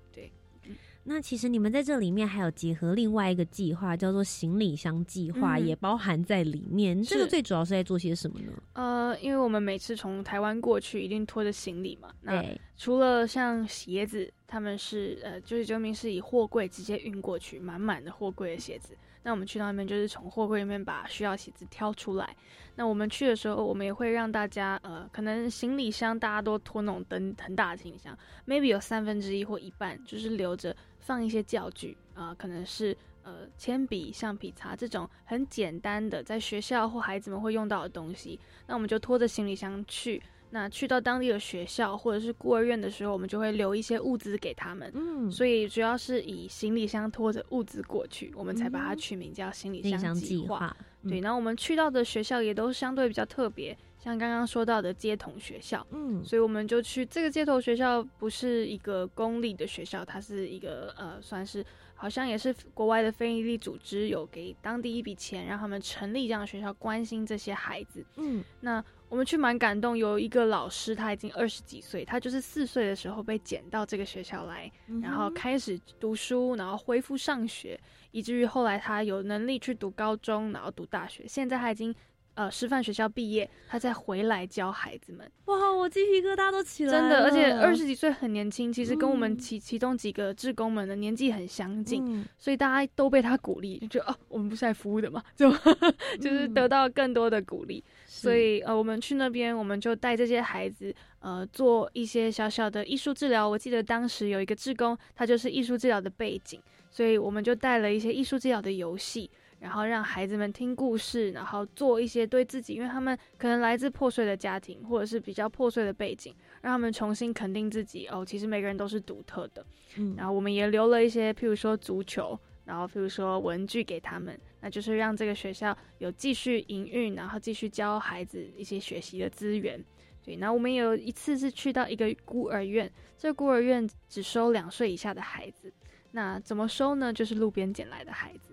对。那其实你们在这里面还有结合另外一个计划，叫做行李箱计划，也包含在里面。这个最主要是在做些什么呢？呃，因为我们每次从台湾过去，一定拖着行李嘛。那除了像鞋子，他们是呃，就是证明是以货柜直接运过去，满满的货柜的鞋子。那我们去到那边，就是从货柜里面把需要鞋子挑出来。那我们去的时候，我们也会让大家，呃，可能行李箱大家都拖那种灯很大的行李箱，maybe 有三分之一或一半就是留着放一些教具啊，可能是呃铅笔、橡皮擦这种很简单的在学校或孩子们会用到的东西。那我们就拖着行李箱去。那去到当地的学校或者是孤儿院的时候，我们就会留一些物资给他们。嗯，所以主要是以行李箱拖着物资过去，我们才把它取名叫行李箱计划。对，然后我们去到的学校也都相对比较特别，像刚刚说到的街童学校。嗯，所以我们就去这个街头学校，不是一个公立的学校，它是一个呃，算是好像也是国外的非营利组织有给当地一笔钱，让他们成立这样的学校，关心这些孩子。嗯，那。我们去蛮感动，有一个老师，他已经二十几岁，他就是四岁的时候被捡到这个学校来，然后开始读书，然后恢复上学，以至于后来他有能力去读高中，然后读大学。现在他已经呃师范学校毕业，他再回来教孩子们。哇，我鸡皮疙瘩都起来了！真的，而且二十几岁很年轻，其实跟我们其其中几个志工们的年纪很相近，所以大家都被他鼓励，就觉得哦，我们不是来服务的嘛，就 就是得到更多的鼓励。所以，呃，我们去那边，我们就带这些孩子，呃，做一些小小的艺术治疗。我记得当时有一个志工，他就是艺术治疗的背景，所以我们就带了一些艺术治疗的游戏，然后让孩子们听故事，然后做一些对自己，因为他们可能来自破碎的家庭，或者是比较破碎的背景，让他们重新肯定自己。哦，其实每个人都是独特的。嗯，然后我们也留了一些，譬如说足球。然后，譬如说文具给他们，那就是让这个学校有继续营运，然后继续教孩子一些学习的资源。对，那我们有一次是去到一个孤儿院，这孤儿院只收两岁以下的孩子。那怎么收呢？就是路边捡来的孩子。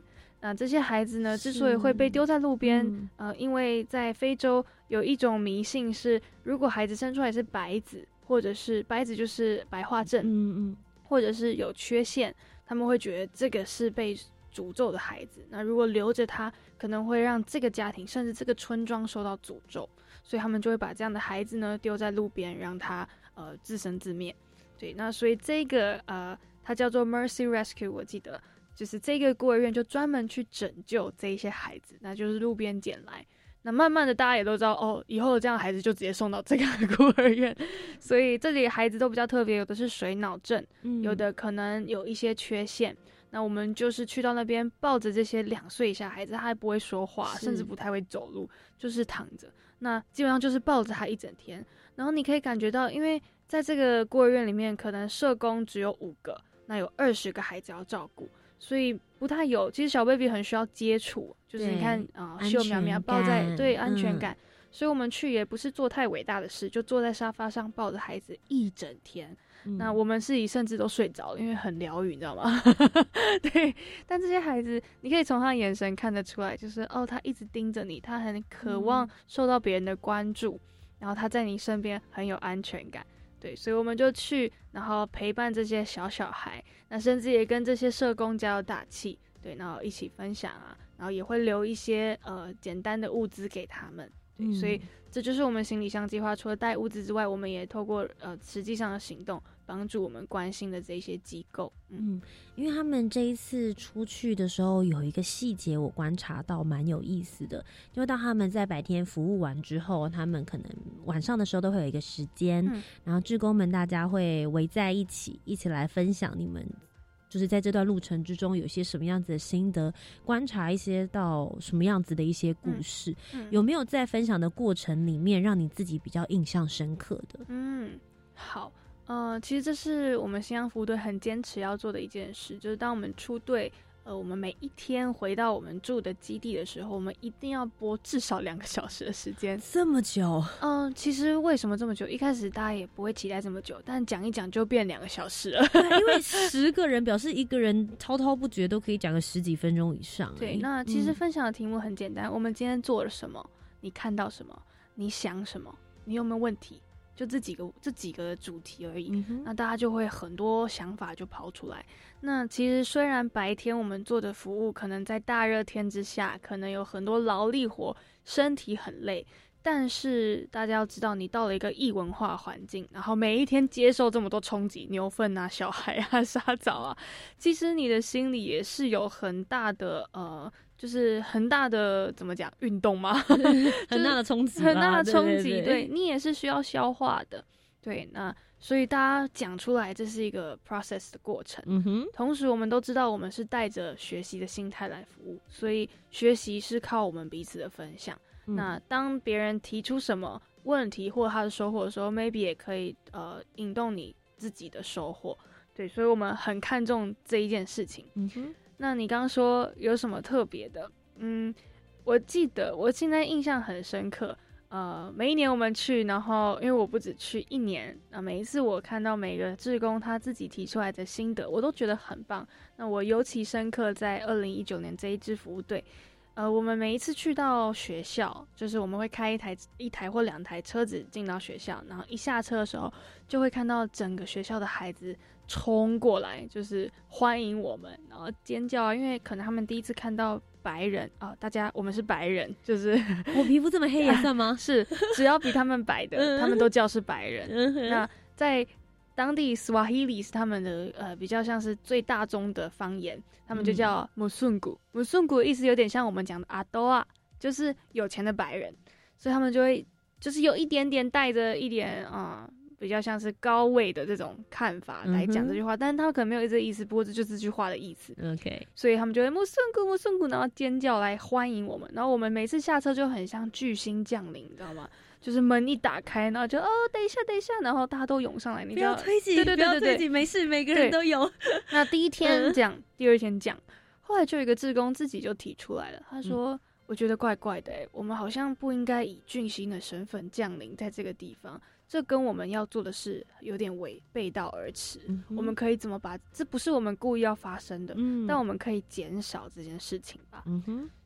那这些孩子呢，之所以会被丢在路边，呃，因为在非洲有一种迷信是，如果孩子生出来是白子，或者是白子就是白化症，嗯嗯，或者是有缺陷。他们会觉得这个是被诅咒的孩子，那如果留着他，可能会让这个家庭甚至这个村庄受到诅咒，所以他们就会把这样的孩子呢丢在路边，让他呃自生自灭。对，那所以这个呃，它叫做 Mercy Rescue，我记得就是这个孤儿院就专门去拯救这一些孩子，那就是路边捡来。那慢慢的，大家也都知道哦，以后这样的孩子就直接送到这个 孤儿院，所以这里孩子都比较特别，有的是水脑症，有的可能有一些缺陷。那我们就是去到那边抱着这些两岁以下孩子，他还不会说话，甚至不太会走路，就是躺着。那基本上就是抱着他一整天。然后你可以感觉到，因为在这个孤儿院里面，可能社工只有五个，那有二十个孩子要照顾。所以不太有，其实小 baby 很需要接触，就是你看啊，秀苗苗抱在对安全感，所以我们去也不是做太伟大的事，就坐在沙发上抱着孩子一整天。那我们是以甚至都睡着了，因为很疗愈，你知道吗？对，但这些孩子，你可以从他眼神看得出来，就是哦，他一直盯着你，他很渴望受到别人的关注，然后他在你身边很有安全感。对，所以我们就去，然后陪伴这些小小孩，那甚至也跟这些社工加油打气，对，然后一起分享啊，然后也会留一些呃简单的物资给他们，对，所以这就是我们行李箱计划。除了带物资之外，我们也透过呃实际上的行动。帮助我们关心的这些机构，嗯，因为他们这一次出去的时候，有一个细节我观察到蛮有意思的，就当他们在白天服务完之后，他们可能晚上的时候都会有一个时间，然后志工们大家会围在一起，一起来分享你们就是在这段路程之中有些什么样子的心得，观察一些到什么样子的一些故事，有没有在分享的过程里面让你自己比较印象深刻的？嗯，好。呃，其实这是我们新疆服务队很坚持要做的一件事，就是当我们出队。呃，我们每一天回到我们住的基地的时候，我们一定要播至少两个小时的时间。这么久？嗯，其实为什么这么久？一开始大家也不会期待这么久，但讲一讲就变两个小时了。因为 十个人表示一个人滔滔不绝都可以讲个十几分钟以上。对，那其实分享的题目很简单，我们今天做了什么？你看到什么？你想什么？你有没有问题？就这几个这几个主题而已，那大家就会很多想法就跑出来。那其实虽然白天我们做的服务可能在大热天之下，可能有很多劳力活，身体很累，但是大家要知道，你到了一个异文化环境，然后每一天接受这么多冲击，牛粪啊、小孩啊、沙枣啊，其实你的心里也是有很大的呃。就是很大的怎么讲运动吗？很大的冲击，很大的冲击。对你也是需要消化的。对，那所以大家讲出来，这是一个 process 的过程。嗯哼。同时，我们都知道，我们是带着学习的心态来服务，所以学习是靠我们彼此的分享。那当别人提出什么问题或他的收获的时候，maybe 也可以呃引动你自己的收获。对，所以我们很看重这一件事情。嗯哼。那你刚说有什么特别的？嗯，我记得我现在印象很深刻。呃，每一年我们去，然后因为我不止去一年，那每一次我看到每个志工他自己提出来的心得，我都觉得很棒。那我尤其深刻在二零一九年这一支服务队。呃，我们每一次去到学校，就是我们会开一台一台或两台车子进到学校，然后一下车的时候，就会看到整个学校的孩子。冲过来就是欢迎我们，然后尖叫啊！因为可能他们第一次看到白人啊，大家我们是白人，就是 我皮肤这么黑也 算吗？是，只要比他们白的，他们都叫是白人。那在当地 Swahili 是他们的呃比较像是最大宗的方言，他们就叫 Musungu。Musungu 意思有点像我们讲的阿多啊，就是有钱的白人，所以他们就会就是有一点点带着一点啊。比较像是高位的这种看法来讲这句话，但是他们可能没有这意思，不过这就是这句话的意思。OK，所以他们就会木顺谷木顺谷，然后尖叫来欢迎我们。然后我们每次下车就很像巨星降临，你知道吗？就是门一打开，然后就哦，等一下，等一下，然后大家都涌上来，你不要推挤，对对对对对，没事，每个人都有。那第一天讲，第二天讲，后来就有一个志工自己就提出来了，他说：“我觉得怪怪的，我们好像不应该以巨星的身份降临在这个地方。”这跟我们要做的事有点违背道而驰。我们可以怎么把这不是我们故意要发生的，但我们可以减少这件事情吧。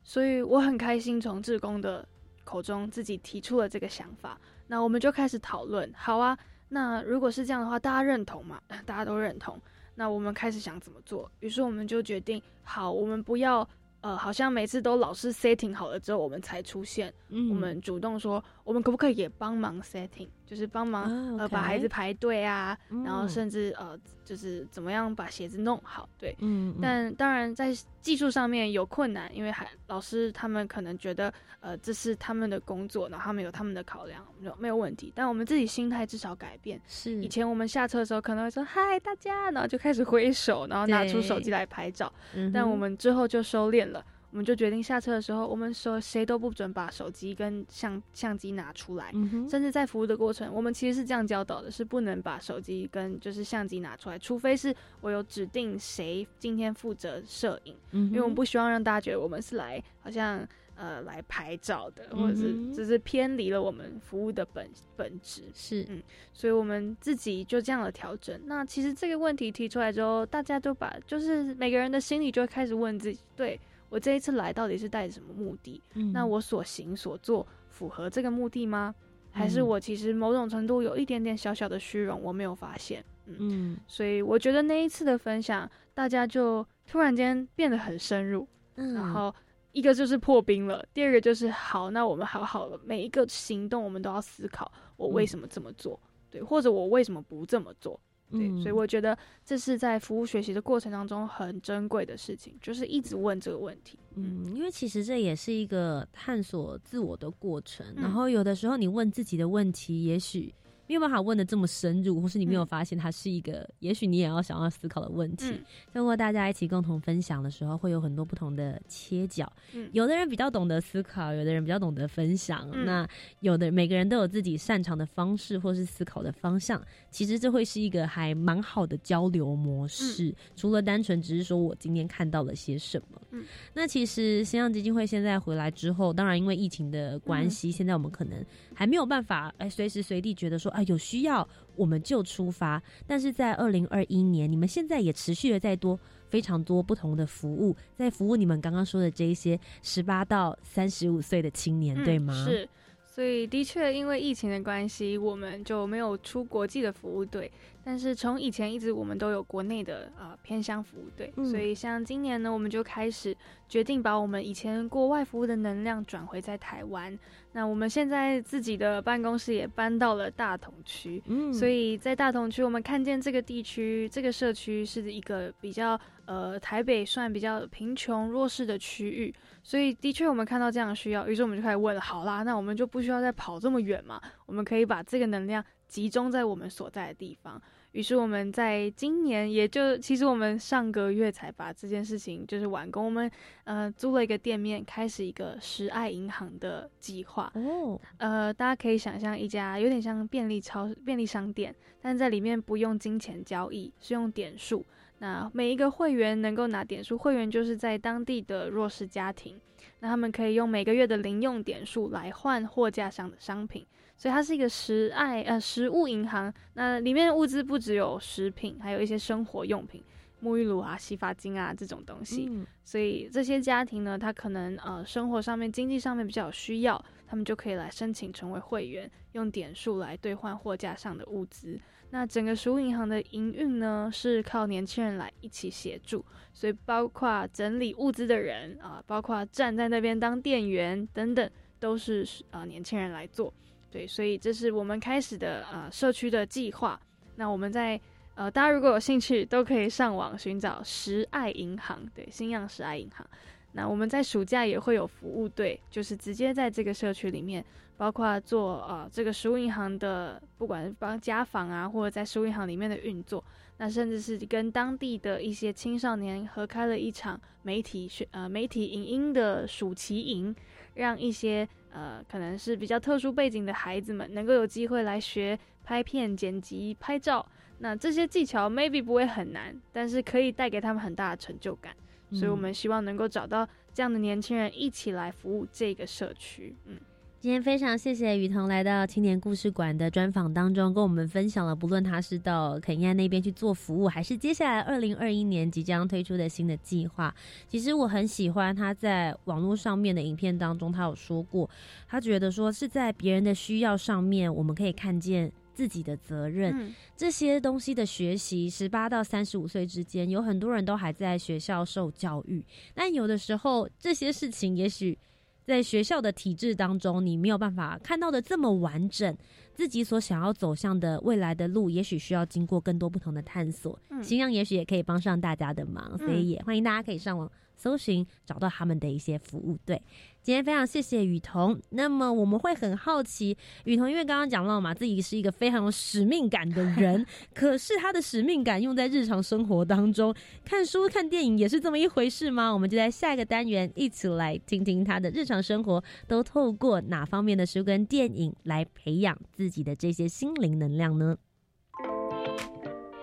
所以我很开心从志工的口中自己提出了这个想法。那我们就开始讨论。好啊，那如果是这样的话，大家认同吗？大家都认同。那我们开始想怎么做。于是我们就决定，好，我们不要。呃，好像每次都老是 setting 好了之后，我们才出现。嗯，我们主动说，我们可不可以也帮忙 setting，就是帮忙呃把孩子排队啊，然后甚至呃就是怎么样把鞋子弄好。对，嗯。但当然在技术上面有困难，因为还老师他们可能觉得呃这是他们的工作，然后他们有他们的考量，没有没有问题。但我们自己心态至少改变。是。以前我们下车的时候可能会说嗨大家，然后就开始挥手，然后拿出手机来拍照。嗯。但我们之后就收敛。了，我们就决定下车的时候，我们说谁都不准把手机跟相相机拿出来，甚至在服务的过程，我们其实是这样教导的，是不能把手机跟就是相机拿出来，除非是我有指定谁今天负责摄影，因为我们不希望让大家觉得我们是来好像呃来拍照的，或者是只是偏离了我们服务的本本质，是嗯，所以我们自己就这样的调整。那其实这个问题提出来之后，大家都把就是每个人的心里就会开始问自己，对。我这一次来到底是带着什么目的？那我所行所做符合这个目的吗？还是我其实某种程度有一点点小小的虚荣，我没有发现。嗯，所以我觉得那一次的分享，大家就突然间变得很深入。嗯，然后一个就是破冰了，第二个就是好，那我们好好了，每一个行动我们都要思考，我为什么这么做？对，或者我为什么不这么做？对，所以我觉得这是在服务学习的过程当中很珍贵的事情，就是一直问这个问题。嗯，因为其实这也是一个探索自我的过程。然后有的时候你问自己的问题，也许没有办法问的这么深入，或是你没有发现它是一个，也许你也要想要思考的问题。通过大家一起共同分享的时候，会有很多不同的切角。嗯有的人比较懂得思考，有的人比较懂得分享。那有的每个人都有自己擅长的方式，或是思考的方向。其实这会是一个还蛮好的交流模式。除了单纯只是说我今天看到了些什么。嗯，那其实新浪基金会现在回来之后，当然因为疫情的关系，现在我们可能还没有办法哎随时随地觉得说啊有需要我们就出发。但是在二零二一年，你们现在也持续的在多非常多不同的服务，在服务你们刚刚说的这一些十八到三十五岁的青年，对吗？是。所以的确，因为疫情的关系，我们就没有出国际的服务队。但是从以前一直，我们都有国内的呃偏乡服务队。所以像今年呢，我们就开始决定把我们以前国外服务的能量转回在台湾。那我们现在自己的办公室也搬到了大同区。嗯，所以在大同区，我们看见这个地区、这个社区是一个比较呃台北算比较贫穷弱势的区域。所以的确，我们看到这样的需要，于是我们就开始问了：好啦，那我们就不需要再跑这么远嘛？我们可以把这个能量。集中在我们所在的地方，于是我们在今年，也就其实我们上个月才把这件事情就是完工。我们呃租了一个店面，开始一个十爱银行的计划。哦，呃，大家可以想象一家有点像便利超便利商店，但在里面不用金钱交易，是用点数。那每一个会员能够拿点数，会员就是在当地的弱势家庭，那他们可以用每个月的零用点数来换货架上的商品。所以它是一个食爱呃食物银行，那里面的物资不只有食品，还有一些生活用品，沐浴露啊、洗发精啊这种东西。所以这些家庭呢，他可能呃生活上面、经济上面比较有需要，他们就可以来申请成为会员，用点数来兑换货架上的物资。那整个食物银行的营运呢，是靠年轻人来一起协助，所以包括整理物资的人啊，包括站在那边当店员等等，都是呃年轻人来做。对，所以这是我们开始的呃社区的计划。那我们在呃大家如果有兴趣，都可以上网寻找十爱银行，对，新样十爱银行。那我们在暑假也会有服务队，就是直接在这个社区里面，包括做呃这个食物银行的，不管是帮家访啊，或者在食物银行里面的运作，那甚至是跟当地的一些青少年合开了一场媒体学呃媒体影音的暑期营，让一些。呃，可能是比较特殊背景的孩子们，能够有机会来学拍片、剪辑、拍照。那这些技巧 maybe 不会很难，但是可以带给他们很大的成就感。所以我们希望能够找到这样的年轻人，一起来服务这个社区。嗯。今天非常谢谢雨桐来到青年故事馆的专访当中，跟我们分享了，不论他是到肯亚那边去做服务，还是接下来二零二一年即将推出的新的计划。其实我很喜欢他在网络上面的影片当中，他有说过，他觉得说是在别人的需要上面，我们可以看见自己的责任。这些东西的学习，十八到三十五岁之间，有很多人都还在学校受教育，但有的时候这些事情，也许。在学校的体制当中，你没有办法看到的这么完整，自己所想要走向的未来的路，也许需要经过更多不同的探索。新浪也许也可以帮上大家的忙，所以也欢迎大家可以上网。搜寻找到他们的一些服务对，今天非常谢谢雨桐。那么我们会很好奇，雨桐因为刚刚讲到嘛，自己是一个非常有使命感的人，可是他的使命感用在日常生活当中，看书看电影也是这么一回事吗？我们就在下一个单元一起来听听他的日常生活都透过哪方面的书跟电影来培养自己的这些心灵能量呢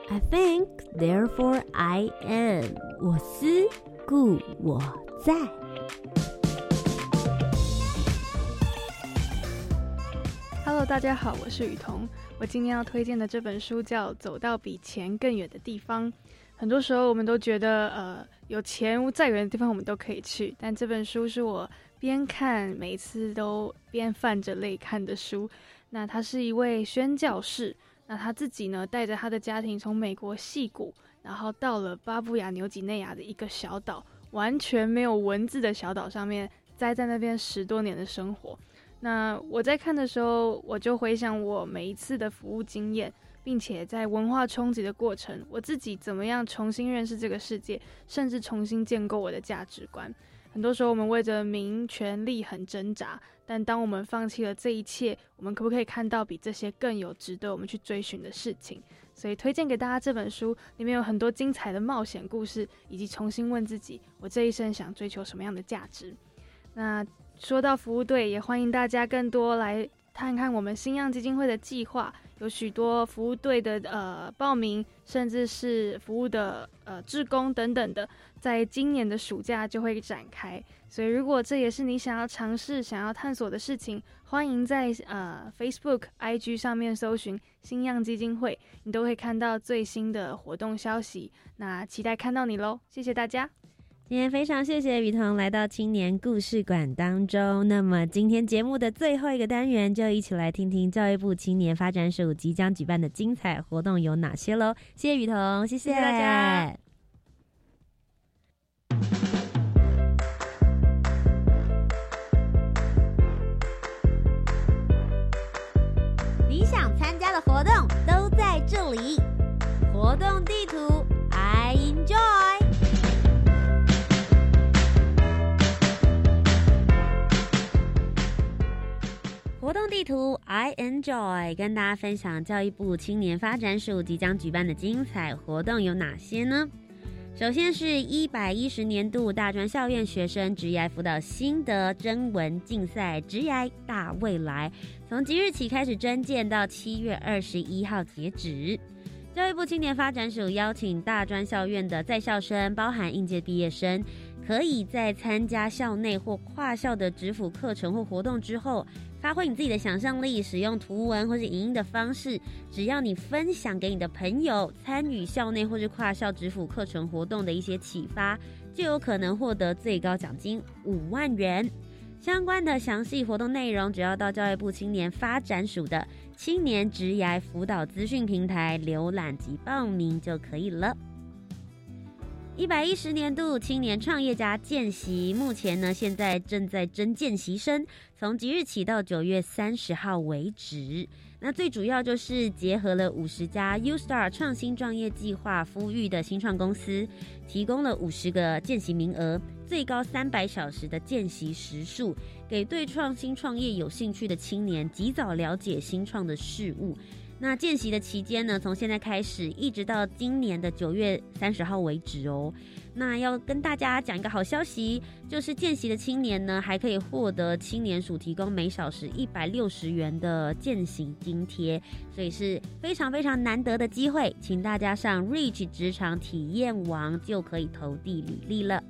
？I think, therefore I am。我思。故我在。Hello，大家好，我是雨桐。我今天要推荐的这本书叫《走到比钱更远的地方》。很多时候，我们都觉得，呃，有钱再远的地方我们都可以去。但这本书是我边看，每次都边泛着泪看的书。那他是一位宣教士，那他自己呢，带着他的家庭从美国戏谷。然后到了巴布亚纽几内亚的一个小岛，完全没有文字的小岛上面，待在那边十多年的生活。那我在看的时候，我就回想我每一次的服务经验，并且在文化冲击的过程，我自己怎么样重新认识这个世界，甚至重新建构我的价值观。很多时候我们为着名、权利很挣扎，但当我们放弃了这一切，我们可不可以看到比这些更有值得我们去追寻的事情？所以推荐给大家这本书，里面有很多精彩的冒险故事，以及重新问自己：我这一生想追求什么样的价值？那说到服务队，也欢迎大家更多来看看我们新样基金会的计划。有许多服务队的呃报名，甚至是服务的呃志工等等的，在今年的暑假就会展开。所以，如果这也是你想要尝试、想要探索的事情，欢迎在呃 Facebook、IG 上面搜寻新样基金会，你都会看到最新的活动消息。那期待看到你喽！谢谢大家。今天非常谢谢雨桐来到青年故事馆当中。那么今天节目的最后一个单元，就一起来听听教育部青年发展署即将举办的精彩活动有哪些喽？谢谢雨桐，谢谢大家。你想参加的活动都在这里，活动地图活动地图 I enjoy，跟大家分享教育部青年发展署即将举办的精彩活动有哪些呢？首先是一百一十年度大专校院学生职业辅导心得征文竞赛职业大未来，从即日起开始征件，到七月二十一号截止。教育部青年发展署邀请大专校院的在校生，包含应届毕业生，可以在参加校内或跨校的职辅课程或活动之后。发挥你自己的想象力，使用图文或是影音的方式，只要你分享给你的朋友，参与校内或是跨校职辅课程活动的一些启发，就有可能获得最高奖金五万元。相关的详细活动内容，只要到教育部青年发展署的青年职涯辅导资讯平台浏览及报名就可以了。一百一十年度青年创业家见习，目前呢现在正在征见习生，从即日起到九月三十号为止。那最主要就是结合了五十家 U Star 创新创业计划呼吁的新创公司，提供了五十个见习名额，最高三百小时的见习时数，给对创新创业有兴趣的青年及早了解新创的事物。那见习的期间呢，从现在开始一直到今年的九月三十号为止哦。那要跟大家讲一个好消息，就是见习的青年呢，还可以获得青年署提供每小时一百六十元的见习津贴，所以是非常非常难得的机会，请大家上 Reach 职场体验网就可以投递履历了。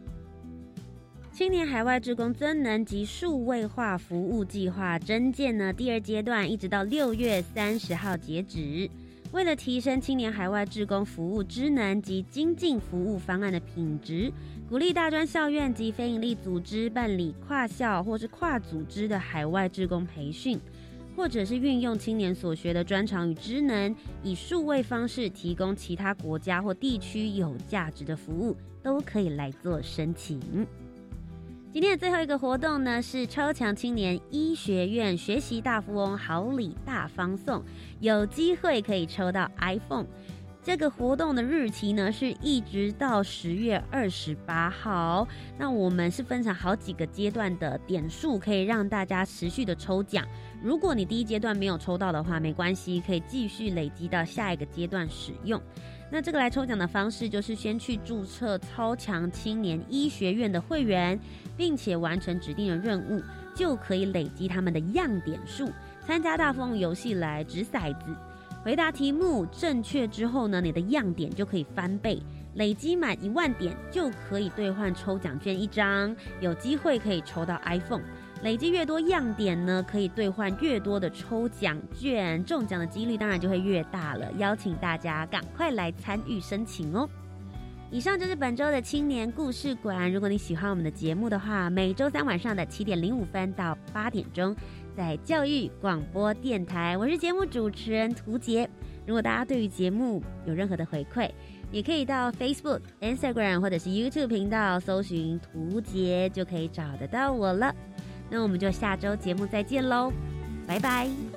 青年海外职工增能及数位化服务计划征件呢，第二阶段一直到六月三十号截止。为了提升青年海外职工服务职能及精进服务方案的品质，鼓励大专校院及非营利组织办理跨校或是跨组织的海外职工培训，或者是运用青年所学的专长与职能，以数位方式提供其他国家或地区有价值的服务，都可以来做申请。今天的最后一个活动呢，是超强青年医学院学习大富翁好礼大方送，有机会可以抽到 iPhone。这个活动的日期呢，是一直到十月二十八号。那我们是分成好几个阶段的点数，可以让大家持续的抽奖。如果你第一阶段没有抽到的话，没关系，可以继续累积到下一个阶段使用。那这个来抽奖的方式，就是先去注册超强青年医学院的会员，并且完成指定的任务，就可以累积他们的样点数。参加大风游戏来掷骰子，回答题目正确之后呢，你的样点就可以翻倍，累积满一万点就可以兑换抽奖券一张，有机会可以抽到 iPhone。累积越多样点呢，可以兑换越多的抽奖券，中奖的几率当然就会越大了。邀请大家赶快来参与申请哦！以上就是本周的青年故事馆。如果你喜欢我们的节目的话，每周三晚上的七点零五分到八点钟，在教育广播电台，我是节目主持人涂杰。如果大家对于节目有任何的回馈，也可以到 Facebook、Instagram 或者是 YouTube 频道搜寻涂杰，就可以找得到我了。那我们就下周节目再见喽，拜拜。